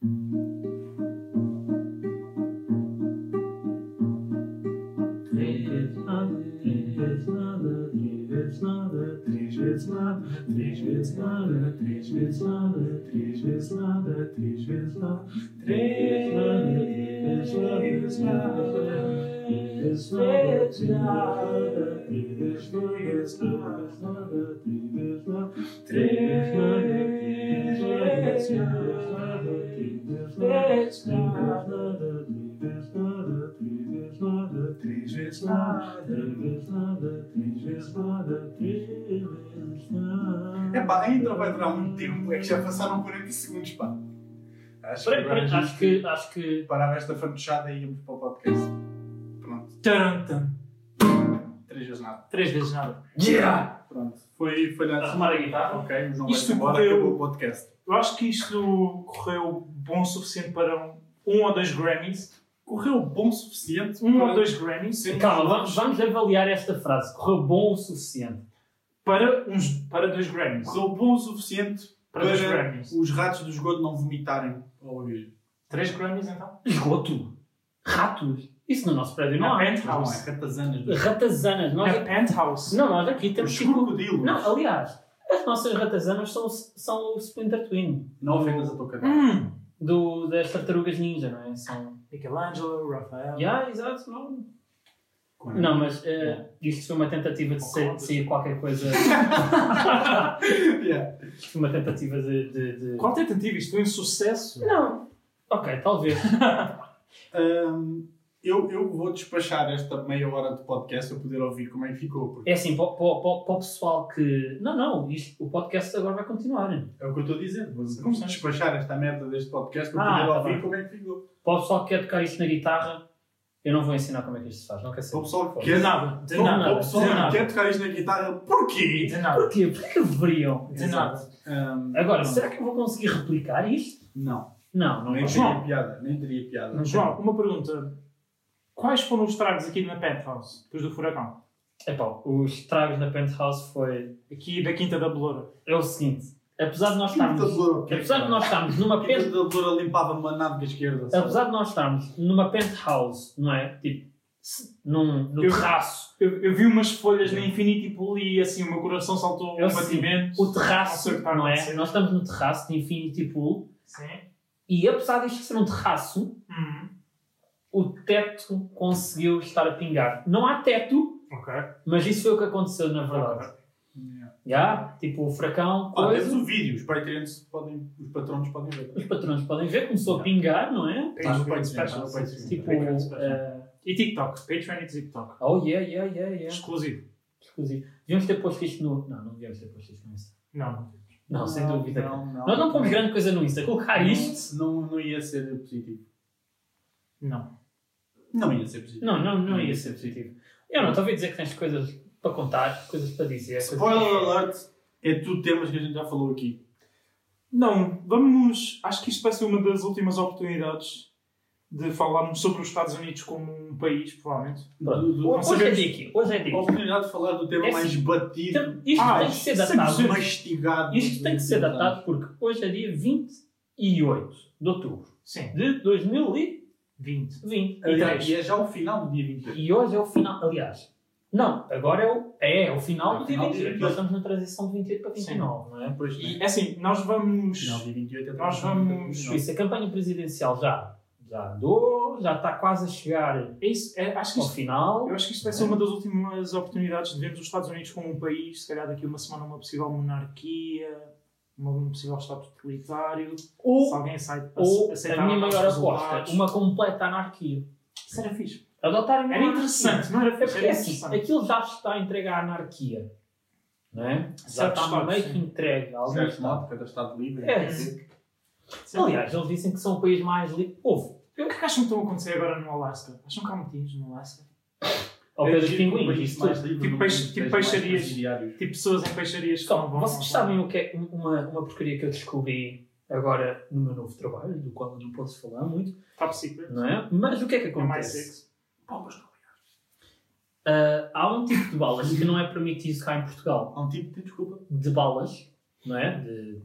Três vezes nada, três vezes nada, três vezes nada, três vezes nada, três vezes nada, três vezes nada, três vezes nada, três vezes triste, desnada, triste, nada, triste, nada, triste, nada, triste, nada, triste, nada, triste, nada. É pá, ainda vai durar muito tempo, é que já passaram 40 segundos, pá. Acho que, agora, acho que, acho que... Parava esta fantochada e íamos para o podcast. Pronto. Tum, tum. Três vezes nada. Três vezes nada. Yeah! Pronto. Foi falhado. Arrumar a guitarra. Ok, o João Isto vai embora, eu... acabou o podcast. Eu acho que isto correu bom o suficiente para um, um ou dois Grammys. Correu bom o suficiente Um para- ou dois Grammys. Sim. Calma, vamos, vamos avaliar esta frase. Correu bom o suficiente. Para, uns, para dois Grammys. Correu bom o suficiente Para para, dois Grammys. os ratos do esgoto não vomitarem ao ouvir. Três Grammys então? Esgoto. Ratos. Isso no nosso prédio não Na há. Não, é Penthouse. ratazanas Ratazanas. Nós... Na Penthouse. Não, nós aqui temos Os tipo... crocodilos. Não, aliás, as nossas ratazanas são, são o Splinter Twin. Não ofendas a tua cadeira. Hum. Do, das tartarugas ninja, não é? São... Michelangelo, Rafael. Yeah, exato, não. Não, mas eh, isto foi uma tentativa de ser- de sair qualquer coisa. Yeah. Isto foi uma tentativa de. de, de- Qual tentativa? Isto foi um sucesso. Não. Ok, talvez. Hum, eu, eu vou despachar esta meia hora de podcast para poder ouvir como é que ficou. Porque É assim, para, para, para, para o pessoal que. Não, não, isto, o podcast agora vai continuar. é o que eu estou a dizer. Vou Como despachar esta merda deste podcast para Ah, poder tá ouvir bem. como é que ficou. Para o pessoal que quer tocar isto na guitarra, eu não vou ensinar como é que isto se faz, não quer Para o saber. pessoal que De quer, nada. De para o nada. pessoal De que nada. quer tocar isto na guitarra, porquê? De nada. Porquê? Porquê deveriam? De nada. Hum, Agora, não. será que eu vou conseguir replicar isto? Não. Não, não Nem vou. João. teria piada. Nem teria piada. João, uma pergunta. Quais foram os estragos aqui na Penthouse, depois do furacão? Epá, os estragos na Penthouse foi. Aqui da Quinta da Beloura. É o seguinte, apesar de nós Quinta estarmos. de Loura, Apesar de nós estarmos numa Quinta pen... da Loura limpava-me a nádega esquerda. sabe? Apesar de nós estarmos numa penthouse, não é? Tipo, num, no Eu- terraço. Eu, eu vi umas folhas na Infinity Pool e assim o meu coração saltou Eu um batimento. O Não terraço, a não é? Nós estamos no terraço de Infinity Pool Sim. e apesar disto ser um terraço, Uhum. O teto conseguiu estar a pingar. Não há teto, Ok. mas isso foi o que aconteceu na verdade. Yeah. Já? Tipo, o fracão, Ah, coisa. temos o vídeo. Os patrons podem, os patronos podem ver. Os patrões podem ver, começou a pingar, não é? Está no Patreon. Tipo, eh, E TikTok. Patreon e TikTok. oh yeah, yeah, yeah, yeah. Exclusivo. Exclusivo. Devíamos ter posto isto no. Não, não devíamos ter posto isto no Insta. Não. Não, sem dúvida. Não, não. Nós não pomos grande coisa no Insta. Colocar isto. Não, não ia ser positivo. Não. Não ia ser positivo. Não, não, não ia ser positivo. Eu não, estou a ouvir dizer que tens coisas para contar, coisas para dizer. coisas- Spoiler alert é tudo temas que a gente já falou aqui. Não, vamos. Acho que isto vai ser uma das últimas oportunidades de falarmos sobre os Estados Unidos como um país, provavelmente. Do- do- Hoje é sabemos- dia aqui. Hoje é A dia aqui. oportunidade de falar do tema É mais batido. Então, Isto Ah, tem que ser datado. 100%. mastigado. Isto tem que ser datado porque hoje é dia 28 de outubro Sim. de 2020. 20. E Aliás, três. e é já o final do dia 28. E hoje é o final. Aliás, não, agora é o, é, é o final É do dia final do 28. dia Nós estamos na transição de 28 para Sim. 29, não é? Depois, E é assim, nós vamos. do dia 28 é Nós vamos- isso, a campanha presidencial já, já andou, já está quase a chegar É isso, é- acho que ao isto, final. eu acho que isto vai ser uma das últimas oportunidades de vermos os Estados Unidos como um país, se calhar daqui a uma semana uma possível monarquia, um possível Estado totalitário. Se Ou, alguém sai ou aceitar a minha maior aposta, uma completa anarquia. Isso era fixe. Adotarem uma Era interessante, não era É fixe? porque Era assim, aquilo já está entregue à anarquia. Não é? Já está meio estados, que sim. entregue. a algum Certo, estado. modo, cada Estado livre. É. Sim. Aliás, eles dizem que são o país mais livre. Houve. O que é que acham que estão a acontecer agora no Alasca? Acham que há motivos no Alasca? Ao É pé dos o pinguins. Tipo no peixe- tipo peixarias. Tipo pessoas em peixarias que Só, não vão. vocês sabem o que é uma, uma porcaria que eu descobri agora no meu novo trabalho, do qual eu não posso falar muito, Top secret. não é? Mas o que é que É mais acontece? sexo. Palmas não. Ah, há um tipo de balas que não é permitido cá em Portugal. Há um tipo de desculpa. De balas, não é? De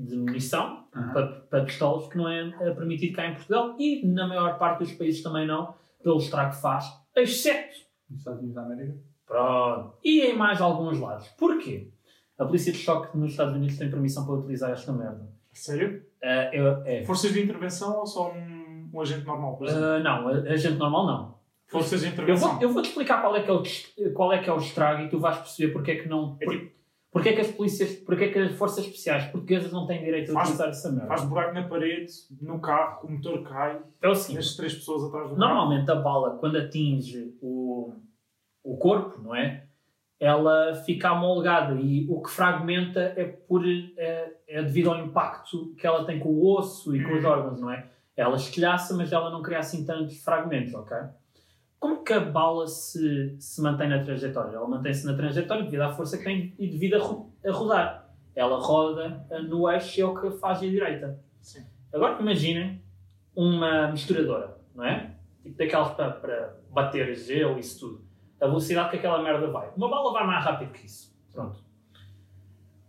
de munição para, para pistolas que não é eh, permitido cá em Portugal e na maior parte dos países também não, pelo estrago que faz, exceto Nos Estados Unidos da América. Pronto. E em mais alguns lados. Porquê? A polícia de choque nos Estados Unidos tem permissão para utilizar esta merda. Sério? Ah, eu- é. Forças de intervenção ou só um, um agente normal? por exemplo? Ah, não, a, a gente normal não. Forças de Eu intervenção. vou, eu vou te explicar qual é, que é o, qual é que é o estrago e tu vais perceber porque é que não. É por- tipo- porque é que as polícias, porque é que as forças especiais portuguesas não têm direito a utilizar essa merda? Faz buraco na parede, no carro, o motor cai, É o seguinte. as três pessoas atrás do carro. Normalmente a bala, quando atinge o, o corpo, não é? Ela fica amolgada e o que fragmenta é, por, é, é devido ao impacto que ela tem com o osso e com os Uhum. órgãos, não é? Ela estilhaça, mas ela não cria assim tantos fragmentos, ok? Como que a bala se, se mantém na trajetória? Ela mantém-se na trajetória devido à força que tem e devido a, ro- a rodar. Ela roda no eixo e é o que faz a direita. Sim. Agora imaginem uma misturadora, não é? Tipo daquelas para, para bater gelo e isso tudo. A velocidade que aquela merda vai. Uma bala vai mais rápido que isso. Pronto.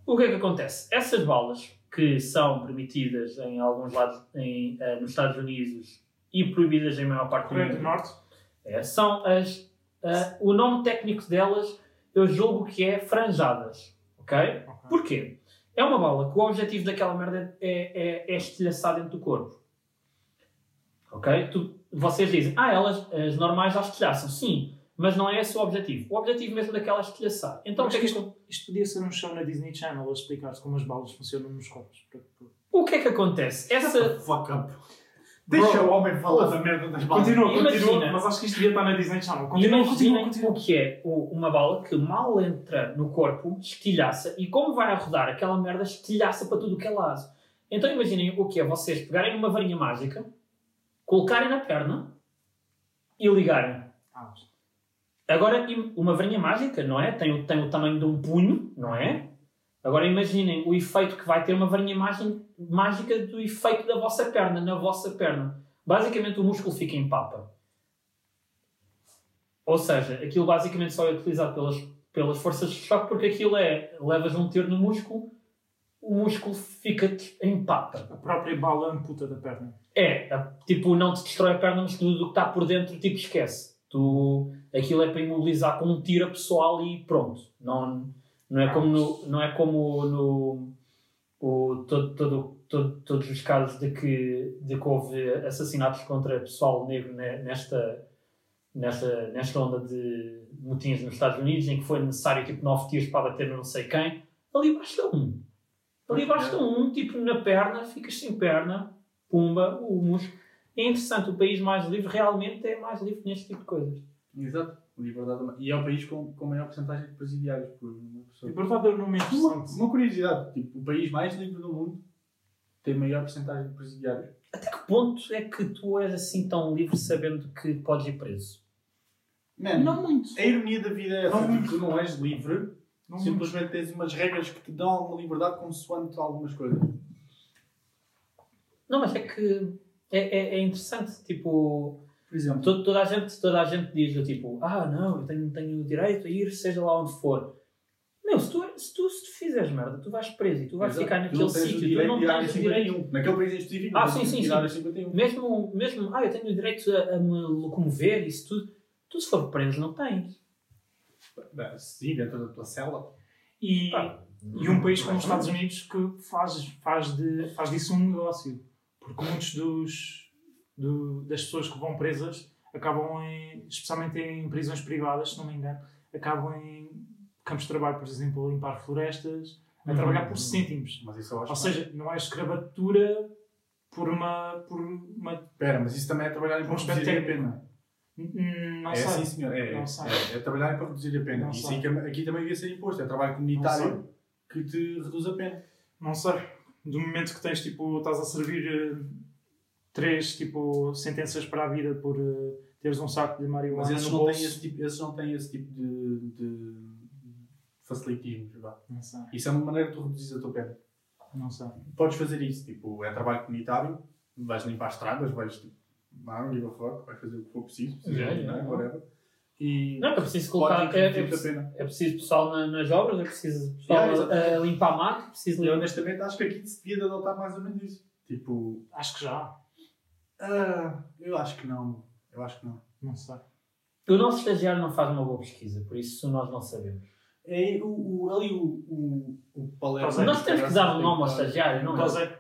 O que é que acontece? Essas balas que são permitidas em alguns lados em, eh, nos Estados Unidos e proibidas em maior parte do Coreia do mundo, Norte. É, são as. ah, o nome técnico delas eu julgo que é franjadas. Ok? Ok. Porquê? É uma bala que o objetivo daquela merda é, é, é estilhaçar dentro do corpo. Ok? Tu- vocês dizem, ah, elas, as normais já estilhaçam. Sim, mas não é esse o objetivo. O objetivo mesmo daquela é estilhaçar. Então, o que, é que, isto, isto podia ser um show na Disney Channel a explicar-se como as balas funcionam nos corpos. O que é que acontece? Essa, Fuck up. Deixa o homem falar da merda das balas. Continua, Imagina. continua, mas acho que isto devia estar na Disney Channel. Continua, continua, Imaginem continua. o que é o- uma bala que mal entra no corpo, estilhaça, e como vai a rodar aquela merda, estilhaça para tudo o que é lado. Então imaginem o que é vocês pegarem uma varinha mágica, colocarem na perna e ligarem. Ah, Agora, uma varinha mágica, não é? Tem, tem o tamanho de um punho, não é? Agora imaginem o efeito que vai ter uma varinha mági- mágica do efeito da vossa perna, na vossa perna. Basicamente o músculo fica em papa. Ou seja, aquilo basicamente só é utilizado pelas, pelas forças de choque porque aquilo é, levas um tiro no músculo, o músculo fica em papa. a própria bala amputa da perna. É, a- tipo, não te destrói a perna, mas tudo o que está por dentro, tipo, esquece. Tu, aquilo é para imobilizar com um tiro pessoal e pronto. Não, não é como no, não é como no, o, todo, todo, todo- todos os casos de que, de que houve assassinatos contra pessoal negro ne- nesta, nesta, nesta onda de motins nos Estados Unidos, em que foi necessário, tipo, nove tiros para bater não sei quem. Ali basta um. Ali basta um, tipo, na perna, ficas sem perna, pumba, o músculo. É interessante, o país mais livre realmente é mais livre neste tipo de coisas. Exato. Liberdade. E é o país com, com maior porcentagem de presidiários por uma pessoa. Liberdade é um nome Uma, interessante. uma curiosidade, tipo, o país mais livre do mundo tem maior porcentagem de presidiários. Até que ponto é que tu és assim tão livre sabendo que podes ir preso? Mano, Não muito. a ironia da vida é essa, Não tipo, tu não és livre, Não muito. simplesmente tens umas regras que te dão alguma liberdade consoante algumas coisas. Não, mas é que é, é, é interessante, tipo, Por exemplo, to- toda, a gente, toda a gente diz, do tipo, ah, não, eu tenho, tenho o direito a ir seja lá onde for. Meu, se tu, se tu, se tu fizeres merda, tu vais preso e tu vais exato, ficar naquele sítio, tu direito não tens o direito 51. Naquele país em específico, Ah, sim, sim, sim. à área 51. Mesmo, mesmo, ah, eu tenho o direito a, a me locomover, isso tudo. Tu, se for preso, não tens. Sim, dentro da tua cela. E, Pá, e um país como os Estados Unidos que faz, faz, de, faz disso um negócio. Porque muitos dos, do- das pessoas que vão presas acabam em, especialmente em prisões privadas, se não me engano, acabam em campos de trabalho, por exemplo, a limpar florestas, a Uhum. trabalhar por cêntimos. Eu acho Ou seja, não é escravatura por uma. Por uma Espera, mas isso também é trabalhar para Um aspecto reduzir a pena. Hum, não é sei. sim, senhor. É, Não é, sei. é, é trabalhar para reduzir a pena. Não Isso aí que aqui também devia ser imposto. É trabalho comunitário que te reduz a pena. Não sei. Do momento que tens, tipo, estás a servir eh, três, tipo, sentenças para a vida por eh, teres um saco de marihuana Mas esses no não, bolso. têm esse tipo, esses não têm esse tipo de, de facilitismo. vá. Não sei. Isso é uma maneira de tu reduzir a tua pena. Não sei. Podes fazer isso. Tipo, é trabalho comunitário. Vais limpar estradas, vais tipo, não, give a fuck, vais fazer o que for preciso. Yeah, não é? yeah. Whatever. E Não, é preciso colocar. É, é, a preciso, é preciso pessoal na- nas obras, é preciso pessoal Yeah, a, a limpar mato, é preciso Eu limpar. honestamente acho que aqui se devia de adotar mais ou menos isso. Tipo, Acho que já. Ah, eu acho que não. Eu acho que não. Não sei. O nosso estagiário não faz uma boa pesquisa, por isso nós não sabemos. É o, o, ali o, o, o Palermo. Nós temos que dar um nome ao estagiário, não é? Tosé.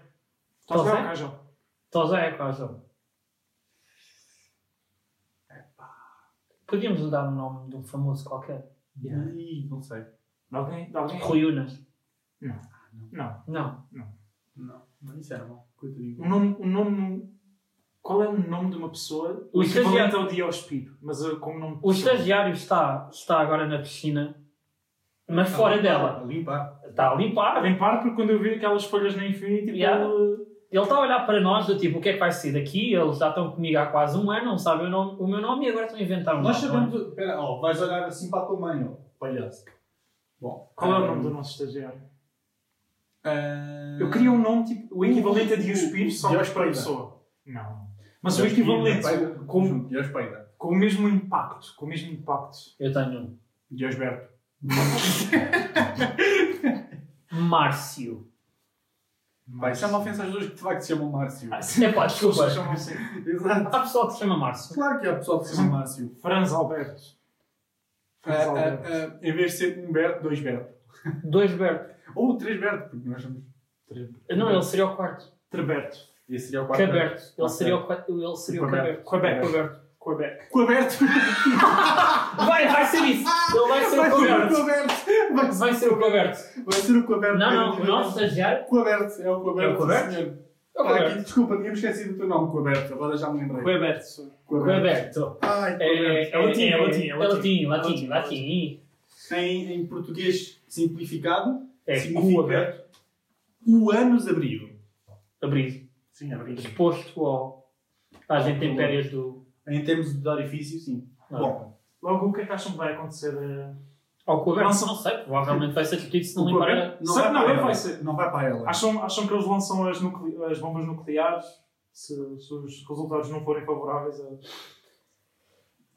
Tosé? Ou Cajal? Tosé é quase. Podíamos lhe dar um nome de um famoso qualquer. Ih, não sei. De alguém? De alguém? Rui Unas. Não. Não. Não, não isso era mal. Coitadinho. Um nome, um nome. Qual é o nome de uma pessoa? O O equivalente ao Diospiro, mas uh, como nome de O estagiário está, está agora na piscina, mas fora A dela. limpar. Está a A limpar. limpar porque quando eu vi aquelas folhas na Infinity, tipo, Yeah. ele- Ele está a olhar para nós do tipo, o que é que vai ser daqui? Eles já estão comigo há quase um ano, não sabem o, nome- o meu nome e agora estão a inventar um Nós nome. não é? sabemos. Espera, ó, vais olhar assim para a tua mãe, ó. Palhaço. Bom. Qual é o ah, nome do nosso estagiário? ah, Eu queria um nome tipo o equivalente a o- Diospiro, só mais para a pessoa. Não. Mas o equivalente, com, com o mesmo impacto. Com o mesmo impacto. Eu tenho um. Diosberto. Márcio. Vai, isso é uma ofensa às pessoas que de facto se chamam Márcio. Ah, sim. Epá, desculpa. Exato. Há pessoal que se chama Márcio. Claro que há pessoal que se chama Márcio. Franz Alberto. Ah, Franz ah, Alberto. ah, em vez de ser um Berto, dois Berto. Dois Berto. Ou três Berto, porque nós somos. Não, ele seria o quarto. Treberto. Esse seria o quarto. Caberto. Ele Ok. seria o, qua- ele seria o Quebec. Caberto. Quebec. Quebec. Quebec. Aberto. Vai, vai ser isso. Ele vai ser o Caberto. Coberto. Vai Vai ser o Caberto. Vai ser o coberto. Não, não, o nosso estagiário Coberto, é o coberto. É o coberto? senhor. é o Ah, aqui, desculpa, tínhamos esquecido o teu nome, Coberto. Agora já me lembrei. Quebec. Coberto. Ai, É, Coberto. É latim, é é latim, é É latim. latim, latim, Latim, latim. Em, em português simplificado, É significa Coberto. o anos abrigo. Abrigo. Sim, abrigo. Exposto ao, às intempéries do. Em termos de orifício, sim. Bom, Logo, o que é que acham que vai acontecer? eh? Ao Coberto, Lançam- não sei, provavelmente vai ser despedido se não limpar a. Não, vai não, para ela. vai ser. Não vai para ela. Acham, acham que eles lançam as, nucle- as bombas nucleares se, se os resultados não forem favoráveis a.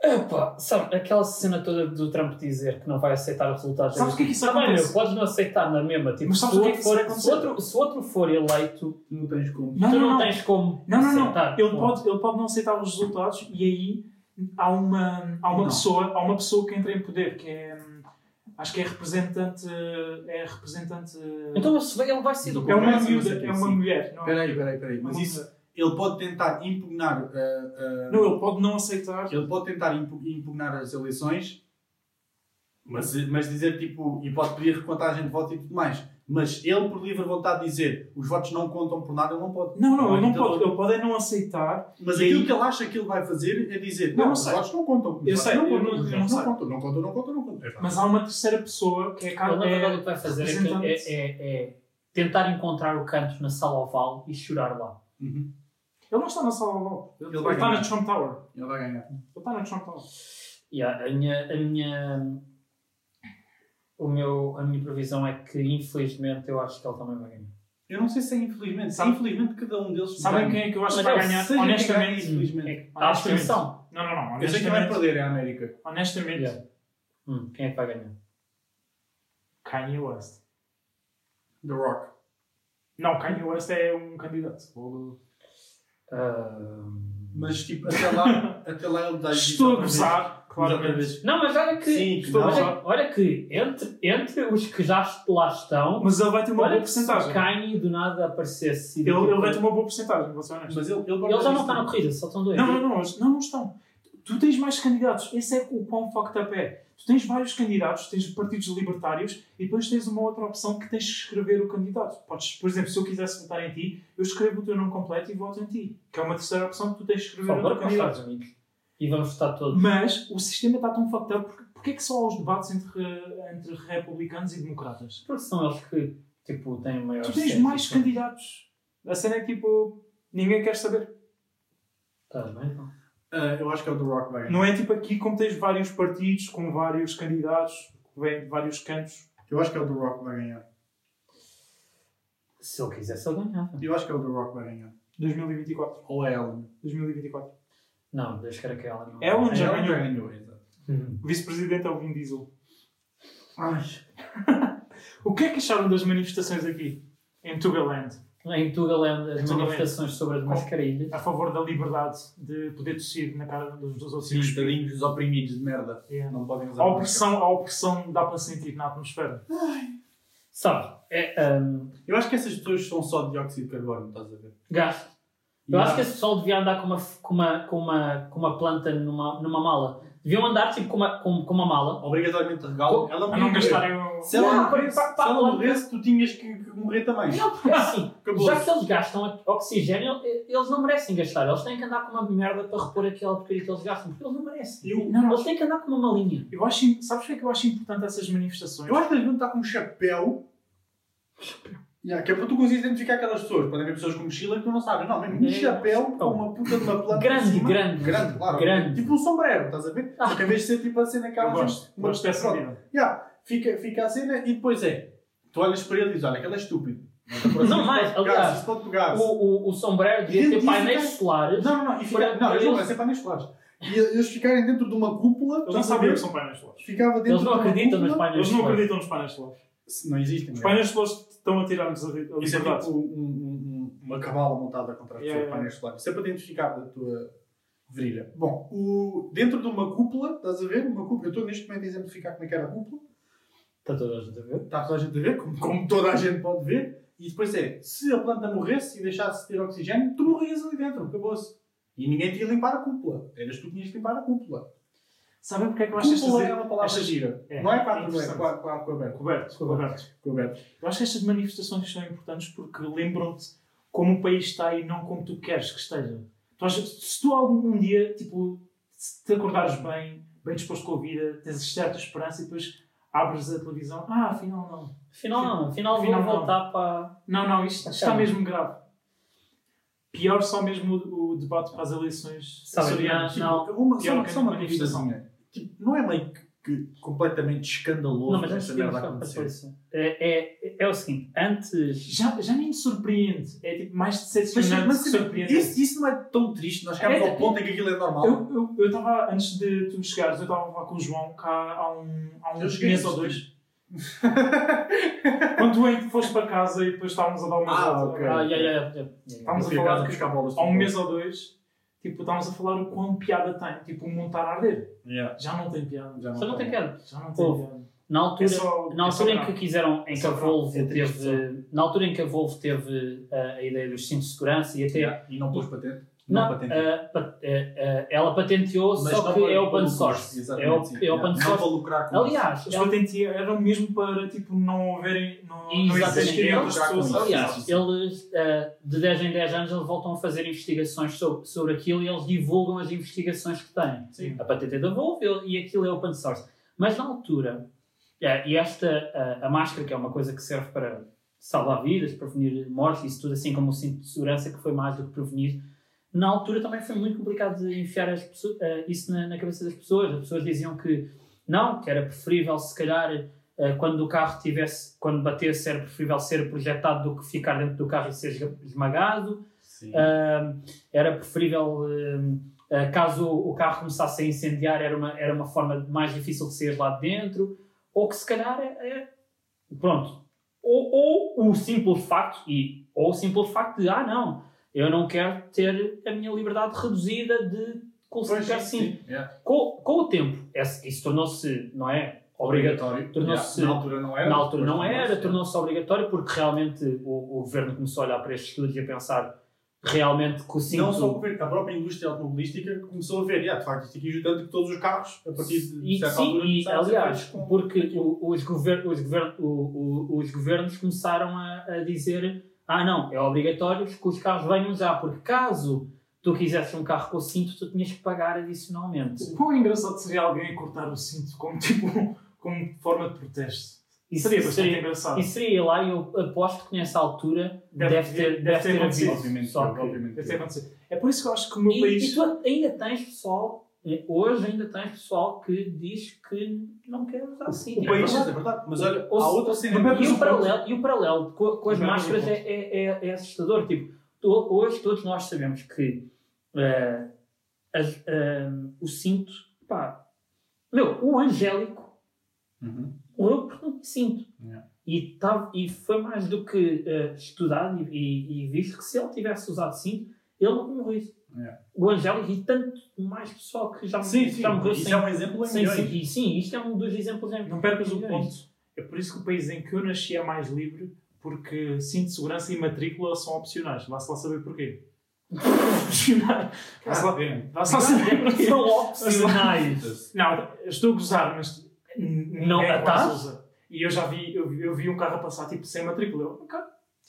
Epá, sabe, aquela cena toda do Trump dizer que não vai aceitar os resultados. Sabes o que é que isso acontece? meu, podes não aceitar na mesma. Tipo, Mas se, sabes o que é outro que isso for, vai se, outro, se outro for eleito, não tens como. Não, tu não, não, não. tens como Não, não, não. aceitar. Ele Bom, pode, ele pode não aceitar os resultados e aí há uma, há uma, Não. pessoa, há uma pessoa que entra em poder, que é. hum, Acho que é representante. É representante. Então ele vai ser do é uma, miúda, não quê, é uma mulher. Não, é? Peraí, peraí, peraí. Mas Uma isso. Ele pode tentar impugnar. ah, ah, Não, ele pode não aceitar. Ele pode tentar impu- impugnar as eleições, mas, mas dizer tipo. E pode pedir recontagem de voto e tudo mais. Mas ele, por livre vontade, dizer os votos não contam por nada, ele não pode. Não, não, ele não pode. Ele pode é não aceitar. Mas aquilo aí- que ele acha que ele vai fazer é dizer: Não, não, não os votos não contam. Os Eu sei, não eu contam. não- não não contam. Não contam, não contam, não contam. Epá. Mas há uma terceira pessoa que é, Ele, na verdade, o é, que vai fazer é, é, é- é tentar encontrar o canto na sala oval e chorar lá. Uhum. Ele não está na sala oval. Ele, Ele ele vai está na. Trump Tower. Ele vai ganhar. Ele está na Trump Tower. Yeah, a minha, a minha, o meu, a minha previsão é que, infelizmente, eu acho que ele também vai ganhar. Eu não sei se é infelizmente. Se é Sabe- infelizmente cada um deles. Sabem ganha. quem é que eu acho que vai eu ganhar? Honestamente. infelizmente. É, a abstenção. Não, não, não. Eu sei quem vai perder é a América. Honestamente. Yeah. Hum, quem é que vai ganhar? Kanye West. The Rock. Não, Kanye West é um candidato. Vou- Ah, Mas tipo, até lá, até lá ele dá Estou a gozar, claramente. Não, mas olha que, Sim, que Estou olha, olha que entre, entre os que já lá estão, Mas ele vai ter uma boa se porcentagem. Kanye do nada aparecesse. Ele, ele vai pouco- ter uma boa porcentagem, vou ser honesto. Mas ele, ele, Ele já não está na corrida, só estão dois. Não, não, não, não, não estão. Tu tens mais candidatos. Esse é o quão fucked up é. Tu tens vários candidatos, tens partidos libertários e depois tens uma outra opção que tens de escrever o candidato. Podes, por exemplo, se eu quisesse votar em ti, eu escrevo o teu nome completo e voto em ti. Que é uma terceira opção que tu tens de escrever o teu candidato. Unidos. E vamos votar todos. Mas o sistema está tão fucked up porque, porque é que só há os debates entre, entre republicanos e democratas? Porque são eles que, tipo, têm maior Tu tens mais candidatos. A cena é que tipo, ninguém quer saber. Estás bem, então? Ah, eu acho que é o The Rock vai ganhar. Não é tipo aqui como tens vários partidos com vários candidatos que vêm de vários cantos. Eu acho que é o The Rock que vai ganhar. Se ele quisesse, ele ganhava. Eu acho que é o The Rock que vai ganhar. 2024. Ou é Ellen. 2024. Não, Deus queira que ela não. Ellen já Ellen ganhou. já ganhou, exato. O vice-presidente é o Vin Diesel. Ai. O que é que acharam das manifestações aqui? Em Tugaland. Em Tugaland, as Em Tugaland. manifestações sobre as mascarilhas. A favor da liberdade de poder tossir na cara dos, dos outros. Sim, os tadinhos, os oprimidos de merda. Yeah. Não podem usar A opressão, a opressão dá para sentir na atmosfera. Sabe? É um, Eu acho que essas pessoas são só de dióxido de carbono, estás a ver? gasto. Eu acho que esse pessoal devia andar com uma, com uma, com uma, com uma planta numa, numa mala. Deviam andar tipo com uma, com, com uma mala. Obrigatoriamente regalo. Ela A não morrer. gastarem o. Se ela Não, morresse, se ela morresse, tu tinhas que, que morrer também. Não, porque assim, Acabou-se. já que eles gastam oxigênio, eles não merecem gastar. Eles têm que andar com uma merda para repor aquela porcaria que eles gastam, porque eles não merecem. Eu, não, não, Eles têm que andar com uma malinha. eu acho, sabes o que é que eu acho importante essas manifestações? Eu acho que eles deviam estar com um chapéu. Yeah, que é para tu conseguires identificar aquelas pessoas. Podem ver pessoas com mochila que tu não sabes. Não, mesmo um É. chapéu com uma puta de uma planta. Grande, grande. Grande, claro. Grande. Tipo um sombrero, estás a ver? Ah. Só que em vez de ser tipo a cena aquela. gosto, uma- vida. Yeah, fica, fica a cena e depois é. Tu olhas para ele e dizes: Olha, aquele é estúpido. Não, mais, pode pegar-se, aliás. O, o, o sombrero devia ter painéis solares. Não, não, não. E fica, não, eles não vai ser painéis solares. E eles ficarem dentro de uma cúpula. Eles não ver? que são painéis solares. Ficava dentro Eles não de uma acreditam nos painéis Eles não solares. acreditam nos painéis solares. Não existem. Os não é? painéis solares estão a tirar-nos a a Isso é tipo um- um- um- uma cabala montada contra a pessoa Yeah, de painéis solares. Isso é para te identificar da tua virilha. Bom, o, dentro de uma cúpula, estás a ver? Uma cúpula, eu estou neste momento a exemplificar como é que era a cúpula. Está toda a gente a ver? Está toda a gente a ver, como, como toda a gente pode ver. E depois é, se a planta morresse e deixasse de ter oxigênio, tu morrias ali dentro, acabou-se. E ninguém te ia limpar a cúpula. Eras tu que tinhas que limpar a cúpula. Sabem porque é que eu acho Cúpula estas... é uma palavra estas- gira. É, não é quatro, é interessante. quatro, quatro, coberto. Coberto, coberto. Coberto. Eu acho que estas manifestações são importantes porque lembram-te como o país está e não como tu queres que esteja. Tu achas- se tu algum dia, tipo, se te acordares bem, bem disposto com a vida, tens certa esperança e depois abres a televisão, ah, afinal não. Afinal, não. Afinal, Afinal, vou não. voltar para. Não, não, isto está mesmo grave. Pior só mesmo o, o debate para as eleições Sabe, açorianas. não- Tipo, uma, só, só uma manifestação. manifestação. Tipo, não é meio que, que completamente escandaloso Não, mas essa de merda acontecer. É, é, é o seguinte: antes. Já, já nem me surpreende. É tipo mais Mas, decepcionante mas que surpreendente. isso, isso não é tão triste. Nós chegamos É, ao ponto em que aquilo é normal. Eu eu- eu estava, antes de tu chegares, eu estava a falar com o João cá há, um, há uns meses ou dois. Quando tu foste para casa e depois estávamos a dar uma Ah, volta. ok. Ah, yeah, yeah. Estávamos a falar casa que de há um futebol. mês ou dois, tipo, estávamos a falar o quão piada tem. Tipo, o mundo está a arder. Yeah. Já não tem piada. Já Só não tem piada. Já não tem piada. Na altura, É só- na é altura em grave. que quiseram, em É que a. Volvo É teve, na altura em que a Volvo teve uh, a ideia dos cintos de segurança e até Yeah. E não pôs patente. Não, patenteou. uh, pat- uh, uh, ela patenteou, Mas só não que para- é para open lucros, source. É, exatamente, o- sim. é Yeah. open Não source. para lucrar com Aliás, Os ela- patentes eram mesmo para, tipo, não haverem... Não, não Exatamente. pessoas. isso. Aliás, eles uh, de 10 em 10 anos eles voltam a fazer investigações sobre, sobre aquilo e eles divulgam as investigações que têm. Sim. A patente é da Volvo e aquilo é open source. Mas na altura, é, e esta, a, a máscara, que é uma coisa que serve para salvar vidas, prevenir mortes, isso tudo, assim como o cinto de segurança, que foi mais do que prevenir, na altura também foi muito complicado de enfiar as pessoas- eh, isso na, na cabeça das pessoas. As pessoas diziam que não, que era preferível, se calhar, eh, quando o carro tivesse, quando batesse, era preferível ser projetado do que ficar dentro do carro e ser esmagado. Ah, era preferível, ah, caso o carro começasse a incendiar, era uma, era uma forma mais difícil de sair lá de dentro, ou que se calhar é, é- pronto, ou, ou o simples facto, e, ou o simples facto de, ah não, eu não quero ter a minha liberdade reduzida de Pois, classificar sim, assim. sim. Yeah. Com, com o tempo, isso tornou-se, não é? Obrigatório. Tornou-se Yeah. Na altura não era. na altura não era, tornou-se. obrigatório porque realmente o, o governo começou a olhar para estes estudos e a pensar realmente que o cinto... Não só o governo, a própria indústria automobilística começou a ver, yeah, de facto, isto aqui ajuda tanto que todos os carros, a partir de certa sim, altura, e aliás, porque o- os, gover os, gover os governos começaram a, a dizer ah não, é obrigatório que os carros venham já, porque caso tu quisesse um carro com cinto, tu tinhas que pagar adicionalmente. O quão engraçado seria alguém a cortar o cinto como, tipo, como forma de protesto. Isso seria bastante seria, engraçado. e seria lá, e eu aposto que nessa altura Deve- deve, ter, deve deve ter ter acontecido. Obviamente, Só que- obviamente. Deve ter acontecido. É por isso que eu acho que o meu E, país... e tu ainda tens pessoal, hoje ainda tens pessoal que diz que não quer usar assim. o É país- verdade, é verdade. Mas olha, Ou há cena. Mas E o paralelo, e o paralelo com, com as máscaras é, é, é, é assustador. Tipo, hoje todos nós sabemos que eh, as- eh, o cinto, pá, Meu, o Angélico Uhum. morreu por um cinto. Yeah. E, tava, e foi mais do que eh, estudado e, e- e visto que se ele tivesse usado cinto, ele não morria. Yeah. O Angélico e tanto mais pessoal que já, Sim, sim. já morreu Isso sem, é um exemplo em sem milhões. E sim, isto é um dos exemplos em Não percas o ponto. É por isso que o país em que eu nasci é mais livre, porque cinto de segurança e matrícula são opcionais. Vá-se lá saber porquê. Vá-se lá, saber porquê. São opcionais. Não, estou a gozar, mas Não, quase tá? E eu já vi, eu, vi- eu vi um carro a passar tipo sem matrícula. Eu,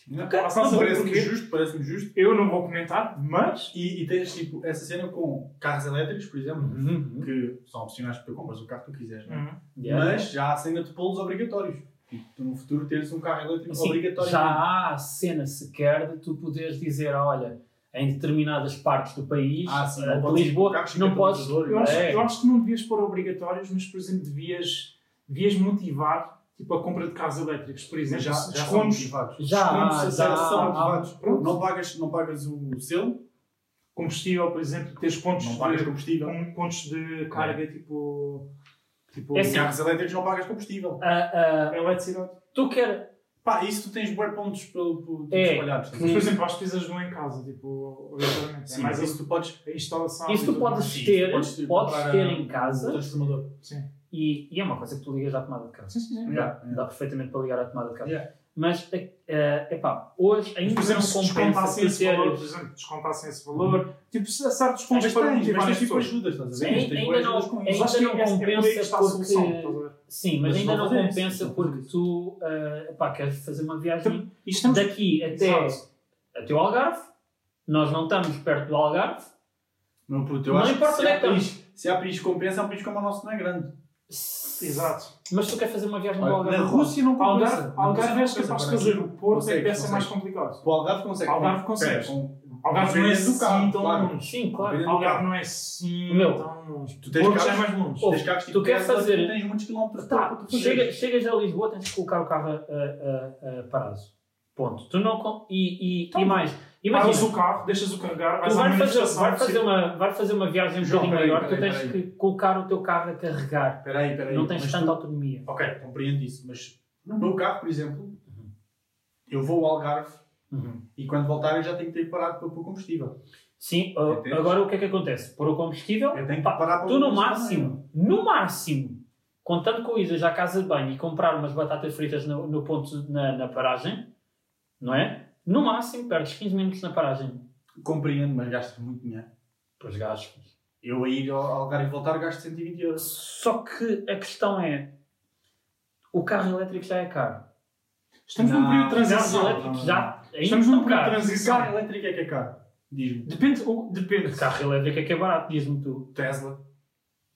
Não, Ok, Parece-me justo, parece-me justo. eu não vou comentar, mas E, e tens tipo essa cena com carros elétricos, por exemplo, Uhum. que são opcionais para tu compras o carro que tu quiseres, não é? hum, Yeah. mas já há cena de pô-los obrigatórios. Tipo, tu no futuro teres um carro elétrico Assim, obrigatório. já há a cena sequer de tu poderes dizer, olha, em determinadas partes do país, Ah, sim, eh, não de Lisboa, não podes. eu, acho, É. eu acho que não devias pôr obrigatórios, mas por exemplo devias, devias motivar tipo, a compra de carros elétricos, por exemplo, já, já são descontos, motivados. Já já acesso, são motivados. Pronto. Não pagas, não pagas o selo, combustível, por exemplo, teres pontos, não pagas de, combustível. com- pontos de carga tipo, tipo É assim. carros elétricos não pagas combustível. Ah, ah, eletricidade. tu quer. Pá, isso tu tens bué pontos pelo, É. espalhados. Mas, por exemplo, precisas de um em casa, tipo, obrigatoriamente. Sim, é mais mas isso tu podes. a instalação. Isso tu podes ter, podes ter- podes ter em Um casa transformador. Sim. E, e é uma coisa que tu ligas à tomada de casa. Sim, sim, sim. Yeah, yeah. Dá perfeitamente para ligar à tomada de casa. Yeah. Mas, é epá, hoje Mas, ainda por exemplo, não compensa tu esse valor, por exemplo, descontassem esse valor, tipo, se há certos Mas pontos tens, para mas motivar tens as tipo ajudas, estás a ver? Sim, Mas tens ainda não- ainda. Mas acho que não é- é compensa porque-? Sim, mas, Mas ainda não compensa porque tu ah, epá, queres fazer uma viagem E estamos... daqui até, até o Algarve. Nós não estamos perto do Algarve. Meu puto, eu Não acho importa onde se é há, que país, se há país que compensa, é um país como o nosso não é grande. Exato. Mas tu queres fazer uma viagem Olha, Algarve? na Rússia não compensa. Algarve, Algarve não és capaz de fazer. O Porto é que consegue, deve ser mais complicado. O Algarve consegue. Algarve consegue. Algarve não é Dependendo do carro, assim tão longe. Sim, claro. Algarve não é assim tão longe. tu tens já é carros- mais longe. Tens carros tu tipo queres fazer- tu tens muitos quilómetros Tá, para chegas a Lisboa, tens que colocar o carro a, a, a, parazo. Ponto. Tu não. E, e, Então, e mais. Paras Imagina, o carro, deixas-o carregar, tu vais à vai fazer, vai, fazer uma, vai fazer uma viagem um bocadinho peraí, maior, tu tens peraí. que colocar o teu carro a carregar. Espera aí, espera aí. Não tens tanta tu- autonomia. Ok, compreendo isso, mas no meu carro, por exemplo, eu vou ao Algarve e quando voltar eu já tenho que ter parado para pôr combustível. Sim, uh, Entendes? agora o que é que acontece? Por o combustível, Eu tenho que parar para tu pôr no combustível máximo, no máximo, contando com isso, já à casa de banho e comprar umas batatas fritas no, no ponto, na, na paragem, não é? No máximo, perdes 15 minutos na paragem. Compreendo, mas gastas muito dinheiro. Pois gastos. Eu a ir ao Algarve e voltar gasto 120 euros. Só que a questão é: o carro elétrico já é caro. Estamos num Não, período de carros transição. elétricos já ainda Estamos num período de transição. carro elétrico é que é caro. Diz-me. Depende, o- depende. O carro elétrico é que é barato, diz-me tu. Tesla.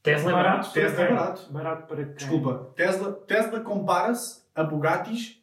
Tesla é barato? Tesla é barato. Barato para quem? Desculpa, Tesla, Tesla compara-se a Bugattis,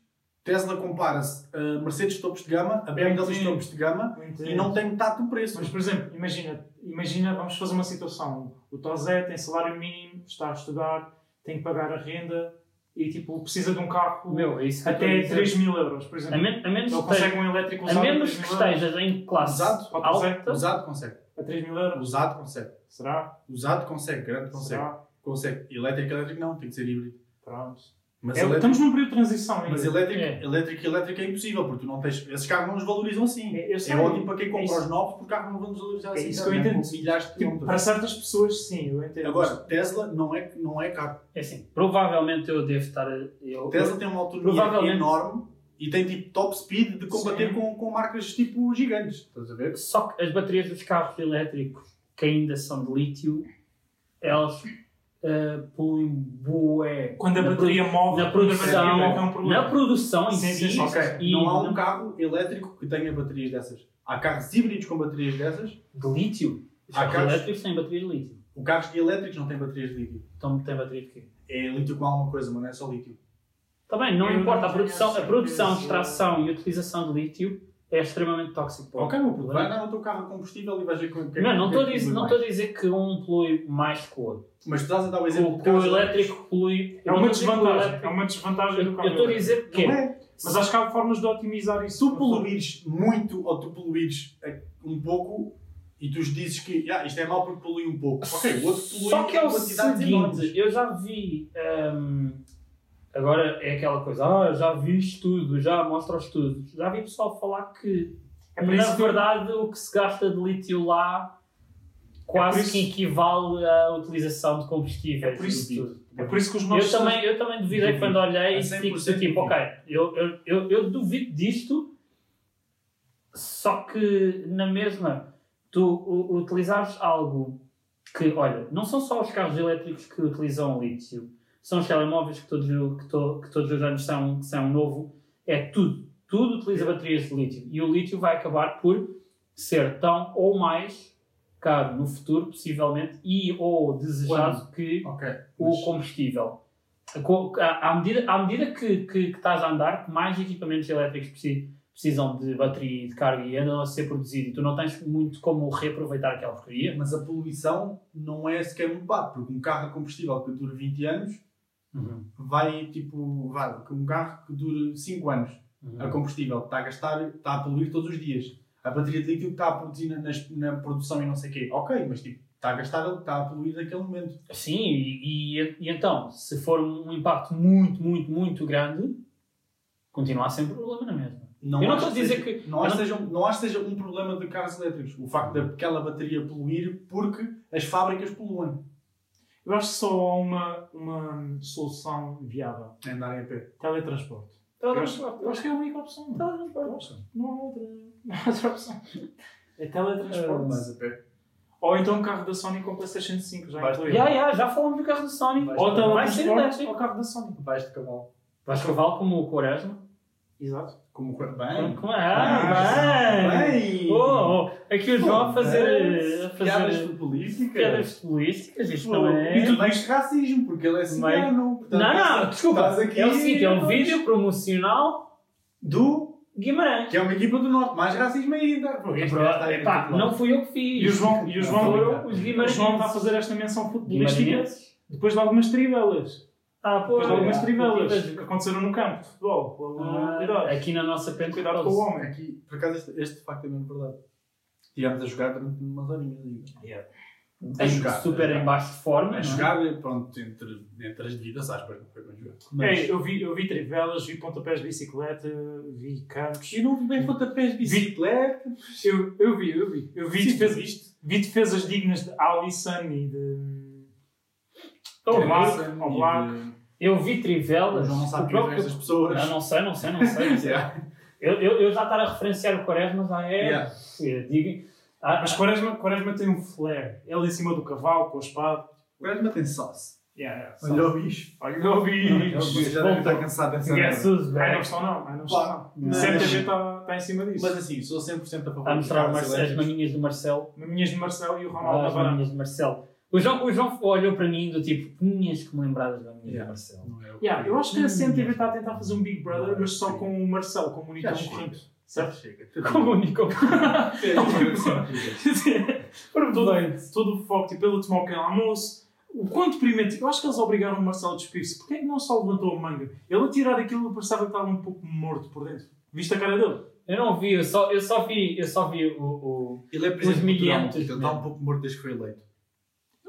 Tesla compara-se a Mercedes topos de gama, a BMW Sim. topos de gama e não tem metade do preço. Mas, por exemplo, imagina, imagina, vamos fazer uma situação. O Tosé tem salário mínimo, está a estudar, tem que pagar a renda e, tipo, precisa de um carro Meu, é que a até dizer. 3 mil euros, por A, exemplo. men a menos Ele que consegue esteja- um elétrico a usado menos a que 3 mil euros. estejas em classe Usado? Alta, Usado consegue. A 3 mil euros. Usado consegue. Será? Usado consegue, grande consegue. Será? Consegue. Elétrico, elétrico não, tem que ser híbrido. Pronto. Mas, É, elétrico, estamos num período de transição ainda. mas elétrico, É. elétrico, elétrico é impossível, porque tu não tens. Esses carros não os valorizam assim. É. É ótimo para quem compra isso. os novos, porque o carro não vão desvalorizar É assim. isso tanto, que eu né? entendo. Milhares de Tipo, para certas pessoas, sim, eu entendo. Agora, Tesla não é, não é caro. é assim, provavelmente eu devo estar. a- Eu, Tesla tem uma autonomia enorme e tem tipo top speed de combater Sim. com, com marcas tipo gigantes. Estás a ver? Só que as baterias dos carros elétricos, que ainda são de lítio, elas eh, poluem bué. Quando a bateria move, na a produção, bateria é um problema. na produção em Sim, si, sim, sim, Ok, e não há um na- carro elétrico que tenha baterias dessas. Há carros híbridos com baterias dessas. de lítio. Os Há carros elétricos têm baterias de lítio. O carros elétricos não têm baterias de lítio. Então tem bateria de quê? É lítio com alguma coisa, mas não é só lítio. Também, não Eu importa. não A produção, a produção, extração e utilização de lítio é extremamente tóxico. para o- Ok, meu puto, vai andar no teu carro a combustível e vais ver com quem Não, não quem estou a dizer, não estou a dizer que um polui mais que o outro. Mas tu estás a dar o exemplo O, que o elétrico polui. É eu uma não que o desvantagem. elétrico- É uma desvantagem Eu do eu carro. estou a dizer que Não é. é? Mas acho que há formas de otimizar Se isso. tu poluires muito ou tu poluires eh, um pouco, e tu dizes que "Ah, isto é mau porque polui um pouco. Ok, o outro polui Só que é em o quantidades enormes. seguinte, eu já vi. hum, agora é aquela coisa, ah, já vi estudo, já mostra os estudos. Já vi pessoal falar que, É na isso que- verdade, o que se gasta de lítio lá quase É isso- que equivale à utilização de combustíveis. É por isso- tudo. É por isso que os Eu nossos. também, eu também duvidei Duvido. quando olhei A e fico 100% tipo, ok, eu, eu, eu, eu duvido disto, só que na mesma, tu utilizares algo que, olha, não são só os carros elétricos que utilizam lítio, são os telemóveis que todos, que to- que todos os anos são, são novo, é tudo. Tudo utiliza baterias de lítio. E o lítio vai acabar por ser tão ou mais caro no futuro, possivelmente, e ou desejado que Ok. o combustível. Co- À medida, à medida que, que, que estás a andar, mais equipamentos elétricos preci- precisam de bateria e de carga e andam a ser produzidos e tu não tens muito como reaproveitar aquela porcaria. Mas a poluição não é sequer muito bad, porque um carro a combustível que dura 20 anos vai tipo. Vai, um carro que dura 5 anos a combustível está a gastar, está a poluir todos os dias. A bateria de lítio que está a produzir na, na produção e não sei o quê. Ok, mas tipo, está a gastar, está a poluir naquele momento. Sim, e, e- e então, se for um impacto muito, muito, muito grande, continua a ser um problema na mesma. Não Eu não estou a dizer seja- que- Não acho, não- seja, não acho que seja um problema de carros elétricos. O facto daquela bateria poluir porque as fábricas poluem. Eu acho que só há uma, uma solução viável: É andar em pé. teletransporte. Eu acho, eu acho que é a única opção. Teletransporte. Não há outra, não há outra opção. É teletransporte. Mas a pé. Ou então um carro da Sony com PlayStation 5 já incluído. Já, já, já falamos do carro da Sony. Vais- Ou teletransporte ou carro da Sony. Vais de cavalo. Vais cavalo como o Quaresma? Exato. Como bem. Como- Ah, bem! bem. Oh, oh, aqui o João a fazer, a Piadas fazer futebolísticas. piadas futebolísticas, isto Pô, também E é... tu vais de racismo, porque ele é cigano. portanto, Não, não, desculpa, aqui é o seguinte, é um vídeo promocional do. Guimarães. que é uma equipa do Norte, mais racismo ainda. Pô, É, está aí epá, outro não fui eu que fiz. E o João, e o João, Foram os o Guimarães. João está a fazer esta menção futebolística depois de algumas trivelas. Ah, de algumas trivelas que aconteceram no campo de futebol. Ah, Cuidado. Aqui na nossa pente, Cuidado com o homem. Aqui, por acaso, este, este de facto é mesmo verdade. Estivemos a jogar durante umas horinhas ainda. Jogar, super a jogar. em baixo de forma. A não é? jogar, pronto, entre, entre as devidas aspas, não foi bem jogar. Ei, eu, vi, eu vi trivelas, vi pontapés de bicicleta, vi campos. Eu não vi bem pontapés de bicicleta. Eu, eu vi, eu vi. Eu vi, Sim, defesa- vi defesas dignas de Alisson e de. Oh, Ao eu- Eu vi trivelas. João não sabe o quem próprio- estas pessoas. Ah, não sei, não sei, não sei. Não sei. Yeah. eu, eu, eu já estar a referenciar o Quaresma já é. Yeah. eu digo- ah, Mas Quaresma, Quaresma tem um flare. Ele em cima do cavalo, com a espada. Gajo tem sauce. Yeah, yeah, Olha o bicho. Olha o O bicho. já deve estar cansado dessa merda. Jesus, Ai, não estão não. Ai, não estão não. Mas- CMTV está está em cima disso. Mas assim, sou 100% a favor A mostrar as maninhas do Marcelo. Maminhas de Marcelo e o Ah, Ronaldo as Navarro. maninhas do Marcelo. O João, o João olhou para mim do tipo, tinhas que me lembrar das maninhas Yeah. Marcelo. Não é Yeah, eu acho que a. CMTV está a tentar fazer um Big Brother, mas só com o Marcelo como único Já chega. concorrente. Certo? chega. Comunicou. todo, todo o foco, tipo, ele tomou pequeno almoço. O quanto deprimente. Eu acho que eles obrigaram o Marcelo a despir-se. Porquê é que não só levantou a manga? Ele a tirar aquilo parecia que estava um pouco morto por dentro. Viste a cara dele? Eu não vi, eu só, eu só vi, eu só vi o. o... Ele é Os miliantes ele está mesmo. um pouco morto desde que foi eleito.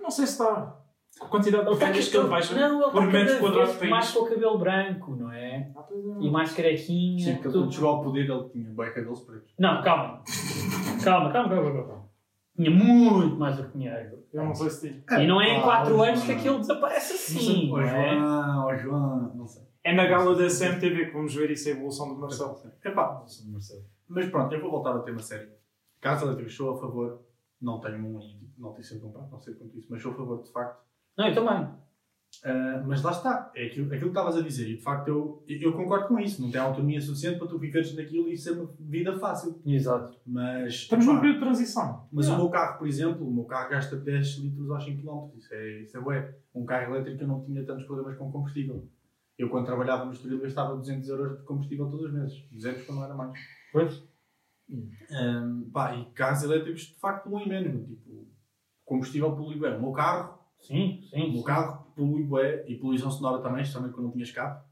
Não sei se está. Com a quantidade de ofertas que ele baixa não, ele por metro quadrado de mais país. com o cabelo branco, não é? Ah, é. E mais carequinha. Sim, porque quando chegou ao poder ele tinha bem cabelos pretos. Não, calma. Calma, calma, calma, calma. calma. Tinha muito mais do que dinheiro. Eu não sei se tinha. E não é em Ah, 4 ó, anos que aquilo desaparece assim. Ó não é? João, João, não sei. É na gala da CMTV que vamos ver isso, a evolução do Marcelo. Epá, mas pronto, eu vou voltar ao tema sério. Carros elétricos, sou a favor. Não tenho um não tenho sempre comprado, não sei quanto isso, mas sou a favor de facto. Não, eu também. Ah, mas lá está, é aquilo, aquilo que estavas a dizer, e de facto eu, eu concordo com isso. Não tem autonomia suficiente para tu viveres naquilo e ser uma vida fácil. Exato. Mas, Estamos num período de transição. mas Yeah. o meu carro, por exemplo, o meu carro gasta 10 litros aos 5 km. Isso é, isso é bué. Um carro elétrico eu não tinha tantos problemas com combustível. Eu, quando trabalhava no Estoril, gastava 200 euros de combustível todos os meses. 200 quando não era mais. Pois. Ahm, pá, e carros elétricos de facto poluem menos. Tipo, combustível polui bem. O meu carro, Sim, o sim. meu carro polui bué e poluição sonora também, especialmente quando não tinha escape.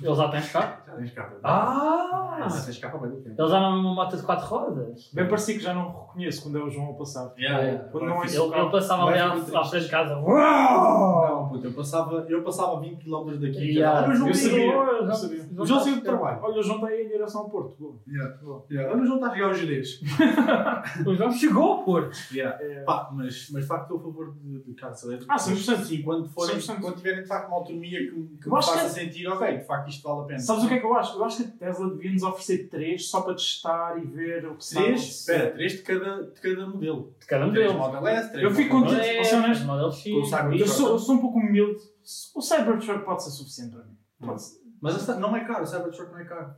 Ele já tem escape? Já tens capa. Ah! Já tens capa, vai do tempo. Ele já não é uma moto de 4 rodas? Bem parecido que já não reconheço quando é o João a passar. Yeah, yeah. Quando não é Ele, ele passava ali à, frente de casa. Não, puta, eu passava, eu passava 20 km daqui. Yeah. Olha o João Eu saiu. sabia, eu sabia. O João saiu do trabalho. Olha, o João está aí em direção ao Porto. Boa. Yeah. Boa. Yeah. Olha o João está a jogar os gerês. O João chegou ao Porto. Yeah. É, Pá, mas, mas de facto estou a favor de, de carros elétricos. Ah, 100%. Sim, quando, forem, 100%. quando tiverem de facto uma autonomia que, me- que me faça que- sentir, ok, facto isto vale a pena. Sabes o que é que eu acho? Eu acho que a Tesla devia nos oferecer três só para testar e ver o que a Três, espera, três de cada, de cada modelo. De cada Três modelo. Model S, três Eu fico contente. Vou ser honesto. Model X. Com o Cybertruck. Eu sou, eu sou um pouco humilde. O Cybertruck pode ser suficiente para mim. Pode ser. Mas esta- não é caro, o Cybertruck não é caro.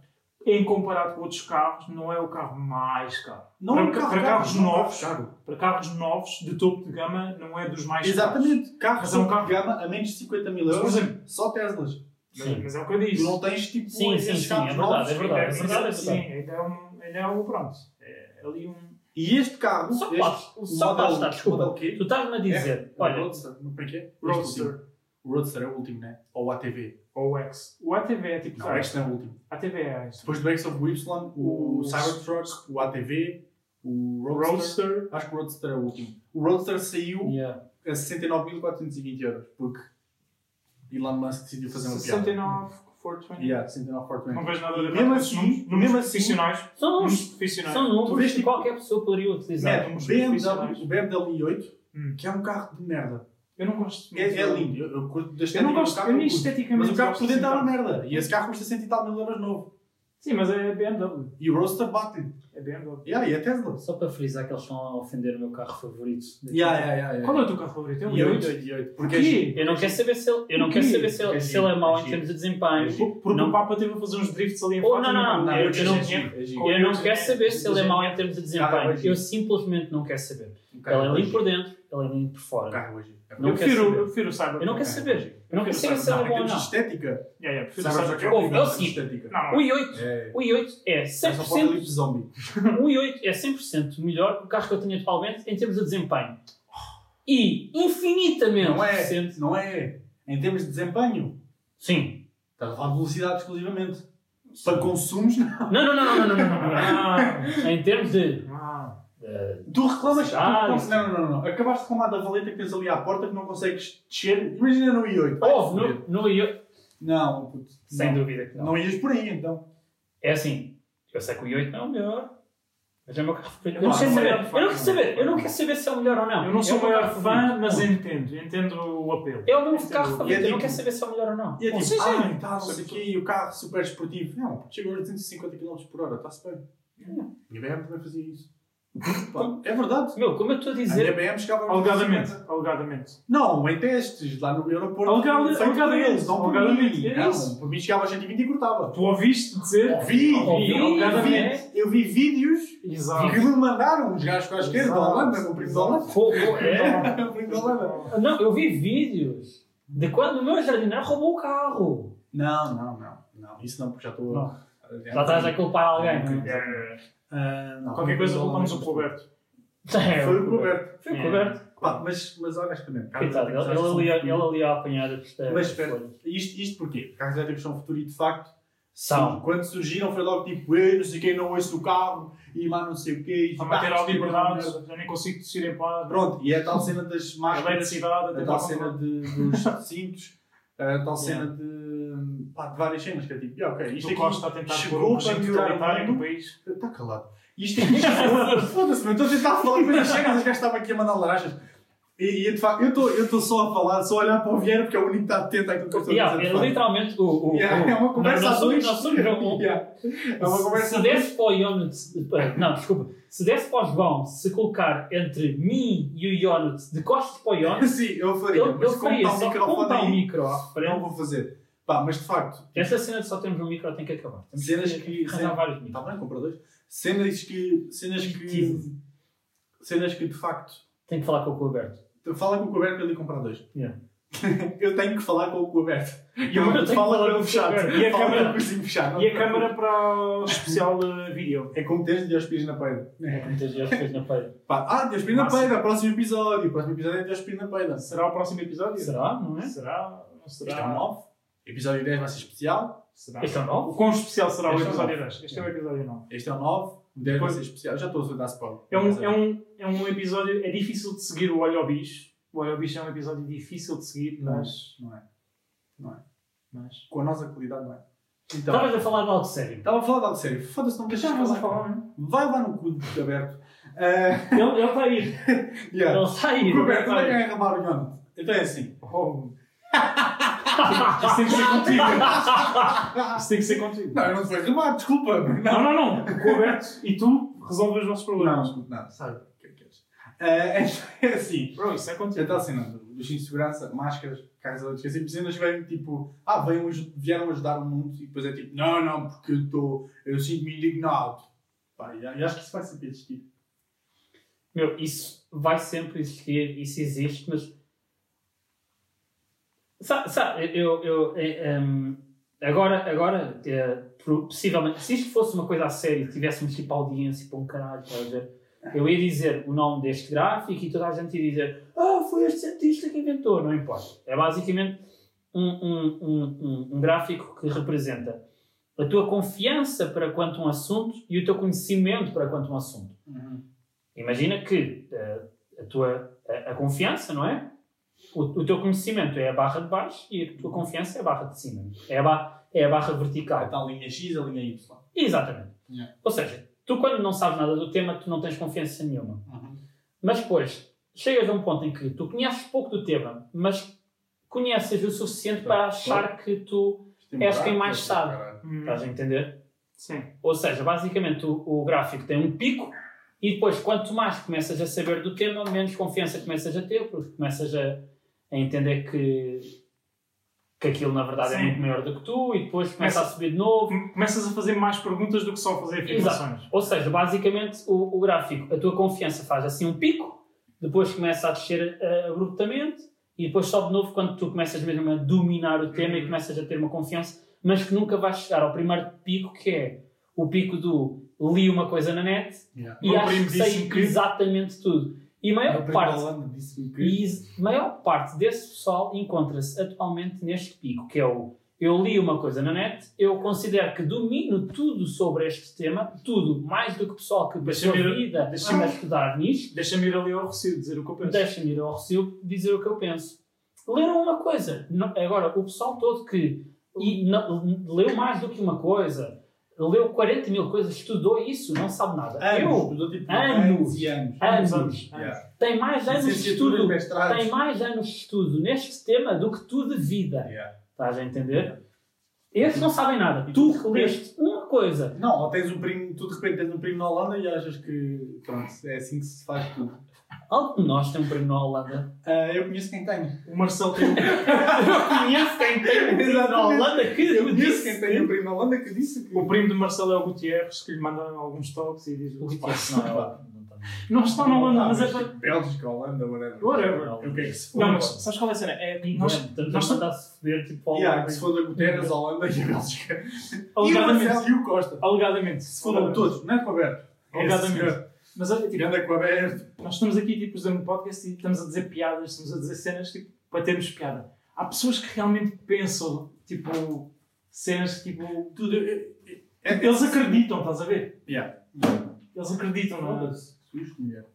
Em comparado com outros carros, não é o carro mais caro. Não para, é um carro para caro, carros não é um carro novos, caro. para carros novos de topo de gama, não é dos mais caros. Exatamente, carros é um de carro- gama a menos de 50 mil euros, exemplo, só Teslas. Sim. mas é o que eu Tu disse. não tens tipo Sim, esses sim, sim, carros é verdade, novos. é verdade, é verdade, é Sim, verdade. ainda é, um, ainda é um pronto. É ali um. E este carro, Só este, o só model, estar, desculpa. quê? Tu estás-me a dizer, É, olha, Roadster, é é? Este Roadster. O Roadster é o último, né? Ou o ATV. ou o X. O ATV é tipo. Não, o X não é o último. ATV é este. Depois do X houve o Y, o O- Cybertruck, o ATV, o Roadster. Roadster. Acho que o Roadster é o último. O Roadster saiu yeah. a 69.420 euros, porque Elon Musk decidiu fazer uma piada. 69, 420. Yeah, 69.420. Não vejo nada E de mesmo errado. assim- Números- mesmo assim- profissionais. são, Números profissionais. são números que qualquer pessoa poderia utilizar. Números o BMW, BMW i8, Hum. que é um carro de merda. Eu não gosto É, é do- lindo, eu, eu curto da Eu não gosto, carro, eu esteticamente Mas o carro por dentro é uma assim merda. E esse carro custa 100 e tal mil euros novo. Sim, mas é BMW. E o Roadster bate. É BMW. Yeah, e é Tesla. Só para frisar que eles estão a ofender o meu carro favorito. Yeah, yeah, yeah, yeah. Qual é o teu carro favorito? É o i8? 8, e 8. Porque é Porquê? Eu não quero saber se ele, eu não quero saber se ele, É se ele é mau em termos de desempenho. Porque Não. o Papa teve a fazer uns drifts ali em Oh, não, não, não, eu- não, eu não quero saber se ele é mau em termos de desempenho. Eu simplesmente não quero saber. Ela é limpa por dentro, ela é limpa por fora. Hoje. É não eu, prefiro, eu prefiro cyber. Eu não quero saber. Eu não quero saber se ela é bom ou não. estética. É, é, é, é o seguinte: o i8 é, o i8 é 100%. Zombie. o i8 é 100% melhor do o carro que eu tinha atualmente em termos de desempenho. E infinitamente. Não é. Não é. Em termos de desempenho. Sim. Estás a falar de velocidade exclusivamente. Para consumos, não. Não, não, não, não, não, não, não, não. Em termos de eh, Tu reclamas. Ah, tu- não, não, não, não. Acabaste de reclamar da valeta que tens ali à porta que não consegues descer. Imagina no i8. Vai houve foder. no, no i8. Não, puto. Sem não. dúvida que não. Não ias por aí então. É assim, eu sei que o i8 não é o melhor. Mas é o meu carro preferido. Eu não não quero saber. maior Eu não quero saber. Eu não quero saber se é o melhor ou não. Eu não sou É o maior fã, mas entendo. Entendo o apelo. É o meu carro é favorito. Eu não quero saber se é o melhor ou não. E é tipo, ah, e tal, não sei o carro super esportivo. Não, chegou a 250 km por hora, está-se bem. E a BM também fazia isso. Pá, é verdade. Meu, como eu estou a A dizer. BM chegava a Alegadamente. 250. Alegadamente. Não, em testes, lá no aeroporto. Alegada- por alegadamente, eles, não por alegadamente, mim. é Não, isso. por mim chegava a 120 e cortava. Tu ouviste dizer? Ouvi, Ouvi, alegadamente. eu vi vídeos Exato. que me mandaram os gajos quaisquer da Exato. Holanda, meu primo da Holanda. Pô, pô, é. Meu primo da Holanda. Não, eu vi vídeos de quando o meu jardineiro roubou o carro. Não, não, não. Não, isso não, porque já estou. Já estás a culpar alguém. não é? É, Ah, não, Qualquer coisa culpamos o. Roberto. É, Foi o Roberto. Foi o É. Roberto. Pá, mas, mas honestamente, Coitado, ele, ali, ele ali a apanhar a Mas espera, isto, isto porquê? Carros elétricos são futuro e de facto, São. quando surgiram foi logo tipo, "Ei, não sei quem não ouço o carro e mais não sei o quê. Para a é uma liberdade, já nem consigo descer em paz. Pronto, e é a tal cena das máscaras, a até tal cena de, dos cintos, a tal cena de, pá, de várias cenas, que é tipo, yeah, ok, isto O aqui Costa a tentar chegou um para melhorar o no mundo. país. Está calado. Isto aqui Foda-se, meu, estou a tentar falar coisas sérias, os gajos estavam aqui a mandar laranjas. E, e de facto, eu estou- eu estou só a falar, só a olhar para o Vieira, porque é o único que está atento àquilo que eu estou a Yeah, dizer. de é literalmente o. o, Yeah, o- é uma conversa nós a dois. Nós somos um- Yeah. É uma conversa se desse para o Ionut. Não, desculpa. Se desse para o João se colocar entre mim e o Ionut de costas para o Ionut, Sim, eu faria, ele, mas como faria está o só como está o microfone aí, micro à não vou fazer. Pá, mas de facto, Essa cena de só termos um micro tem que acabar. Temos Cenas que- arranjar cenas- vários micros. está bem, compra dois. Cenas que, cenas que, cenas que de facto, Tenho que falar com o Coberto. fala com o coberto para ele comprar dois. Yeah. eu tenho que falar com o coberto. E Eu eu tenho que fala falar com com o o fechado. coberto. E a câmera- o fechado. E a câmara para o especial vídeo. É como teres de Diospires na peida. Muitas vezes depois na feira. Pá, ah, Diospires na peida, próximo episódio. Próximo episódio é Diospires na peida. Será o próximo episódio? Será? Não é? Será? Não Isto é um será? 9. Episódio 10 vai ser especial. Será? Este é o 9? O quão especial será o Este é o episódio nove. 10? Este é o episódio 9. Este é o 9, o 10 vai ser especial. Já estou a dar spoiler. É um, é, um, é um episódio. É difícil de seguir o Olho ao Bicho. O Olho ao Bicho é um episódio difícil de seguir, Não, mas. não é. Não é. mas... Com a nossa qualidade, não é. Então, Estavas a falar de algo sério. estava a falar de algo sério. Foda-se, não deixas Estavas a falar. falar, não? Vai lá no cu de aberto. Uh, Ele ele está aí. yeah. Ele está aí. O Roberto, é é arrumar o? Então é assim. Oh. Isso tem que ser contigo. Isso tem que ser contigo. Não, eu não te vou arrumar, desculpa. Não, Não, não. O Roberto e tu resolvem os nossos problemas. não, não sabe o que é que és. Uh, é assim. Bro, isso é contigo. Então assim, não, dos cintos de segurança, máscaras, carros elétricas, sempre cenas vêm tipo, ah, vêm, vieram ajudar o mundo e depois é tipo, não, não, porque eu estou, eu sinto-me indignado. Pá, e, e acho que isso vai sempre existir. Meu, isso vai sempre existir, isso existe, mas. Sabe, sabe eu. eu eh, em, agora, agora eh, pro- possivelmente, se isto fosse uma coisa a sério, tivéssemos tipo audiência para um caralho, estás a ver? Eu ia dizer o nome deste gráfico e toda a gente ia dizer Ah, foi este cientista que inventou, não importa. É basicamente um, um, um, um, um gráfico que representa a tua confiança para quanto a um assunto e o teu conhecimento para quanto a um assunto. Imagina que eh, a tua a, a confiança, não é? O, o teu conhecimento é a barra de baixo e a tua confiança é a barra de cima. É a, ba, é a barra vertical. está a linha X, a linha Y. Exatamente. Yeah. Ou seja, tu quando não sabes nada do tema, tu não tens confiança nenhuma. Mas depois, chegas a um ponto em que tu conheces pouco do tema, mas conheces o suficiente para achar que tu é És quem mais sabe. Hum, estás a entender. Sim. Ou seja, basicamente o, o gráfico tem um pico e depois, quanto mais começas a saber do tema, menos confiança começas a ter, porque começas a, a entender que, que aquilo na verdade é Sim. muito maior do que tu e depois começa a subir de novo. Começas a fazer mais perguntas do que só fazer afirmações. Ou seja, basicamente o, o gráfico, a tua confiança faz assim um pico, depois começa a descer eh, abruptamente e depois sobe de novo quando tu começas mesmo a dominar o tema e Uhum. começas a ter uma confiança, mas que nunca vais chegar ao primeiro pico que é o pico do li uma coisa na net Yeah. e Meu acho que sei que- exatamente tudo. E Meu maior parte que- e a maior parte desse pessoal encontra-se atualmente neste pico, que é o eu li uma coisa na net, eu considero que domino tudo sobre este tema, tudo, mais do que o pessoal que passou a vida deixa-me- a estudar nisto, Deixa-me ir ali ao Recio dizer o que eu penso. deixa-me ir ao Recio dizer o que eu penso. Leram uma coisa. Não- agora, o pessoal todo que e não- leu mais do que uma coisa, leu 40 mil coisas, estudou isso, não sabe nada. Anos, Eu, tipo, anos, e anos. anos, anos. Yeah. tem mais anos de estudo tem mais anos de estudo neste tema do que tu de vida. Yeah. Estás a entender? Esses não sabem nada. Tu que leste uma coisa. Não, ou tens um primo, tu de repente tens um primo na Holanda e achas que pronto, é assim que se faz tudo. Algo de nós tem um primo na Holanda. Ah, eu conheço quem tem. O Marcelo tem um... Conheço quem tem um primo na. Holanda que Eu conheço disse. quem tem um primo na Holanda que disse que. O primo do Marcelo é o Gutierrez, que lhe manda alguns toques e diz... O Gutierrez não é Holanda. Não está na Holanda, mas é para. para... Bélgica, Holanda, whatever. Whatever. O que é que se for? Não, mas sabes qual é a cena? É, nós, Estamos a mandar-se foder tipo ao Yeah, Holanda. que se for da Guterres, a Holanda e a Bélgica. Alegadamente, e o Costa. alegadamente, Se foram todos, não é com o Aberto. Alegadamente. Mas olha, tipo, é com o Aberto. nós estamos aqui tipo, fazendo um podcast e estamos a dizer piadas, estamos a dizer cenas tipo, para termos piada. Há pessoas que realmente pensam, tipo, cenas tipo. Tudo. é- é- Eles acreditam, estás a ver? Yeah. Eles acreditam, não é? Susto, mulher.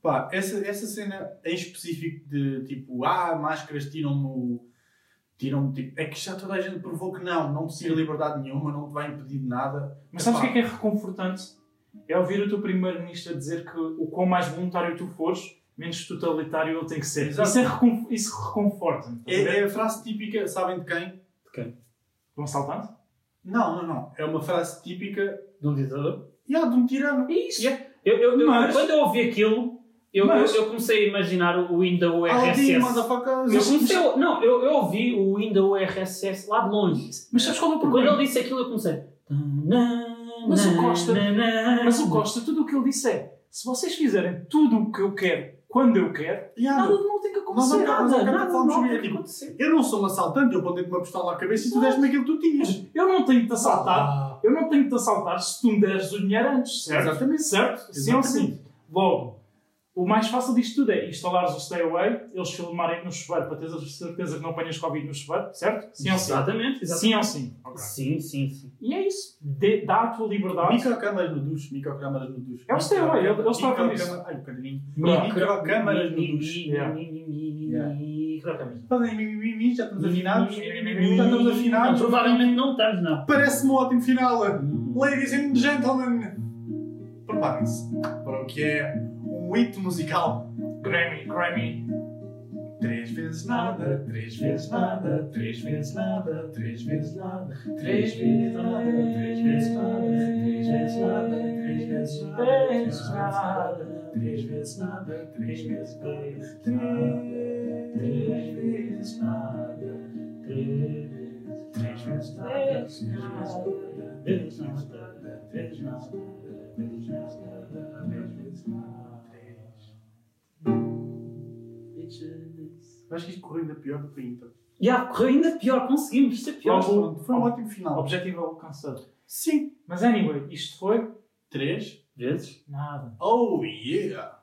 Pá, essa, essa cena em específico de tipo, ah, máscaras tiram-me o. Tiram tipo, é que já toda a gente provou que não, não te tira liberdade nenhuma, não te vai impedir de nada. Mas sabes o que é que é reconfortante? É ouvir o teu primeiro-ministro dizer que o quão mais voluntário tu fores, menos totalitário ele tem que ser. Exato. Isso, é recon... Isso reconforta. É, é a frase típica, sabem de quem? Um assaltante? Não, não, não. É uma frase típica De um ditador. yeah, de um tirano. Isso! Yeah. Eu, eu, eu- Mas- Quando eu ouvi aquilo, eu, Mas- eu, eu comecei a imaginar o Windows RSS. motherfuckers. Eu, comecei não, eu, eu ouvi o Windows RSS lá de longe. Mas sabes qual é o Quando problema? ele disse aquilo, eu comecei. Mas o Costa- Mas o Costa, tudo o que ele disse é: se vocês fizerem tudo o que eu quero, quando eu quero, Yeah, nada não tem que acontecer. Nada, nada, falar não sobre tem que acontecer. Eu não sou um assaltante, eu pontei-te uma pistola à cabeça e tu deste-me aquilo que tu tinhas. Eu não tenho que te assaltar. Ah, Eu não tenho que te assaltar se tu me deres o dinheiro antes, certo? Exatamente. Certo? Sim ou sim. Logo, O mais fácil disto tudo é instalares o Stay Away, eles filmarem no chuveiro para teres a certeza que não apanhas Covid no chuveiro, certo? Sim ou sim? Exatamente, Sim ou sim? Ok. Sim, sim, sim. E é isso. Dê- dá a tua liberdade. Microcâmaras no duche, microcâmaras no duche. É o Stay Away, eles- estavam nisso. Ai, um bocadinho. Micro- Microcâmaras no duche. Microcâmaras. Já estamos afinados. Já estamos afinados. Provavelmente não estamos, não. Parece-me um ótimo final. Ladies and gentlemen, preparem-se para o que é um hito musical. Grammy, Grammy. Três vezes nada, três vezes nada, três vezes nada, três vezes nada, três vezes nada, três vezes nada, três vezes nada, três vezes nada, três vezes nada, três vezes nada, três vezes nada, três vezes nada, três vezes nada, três vezes nada, três vezes nada, três vezes nada, três vezes nada, acho que isto correu ainda pior do que a Inter. Já, correu ainda pior, conseguimos, isto é pior. Foi um ótimo final. Objetivo alcançado. Sim. Mas anyway, isto foi Três. Vezes? nada. Oh yeah!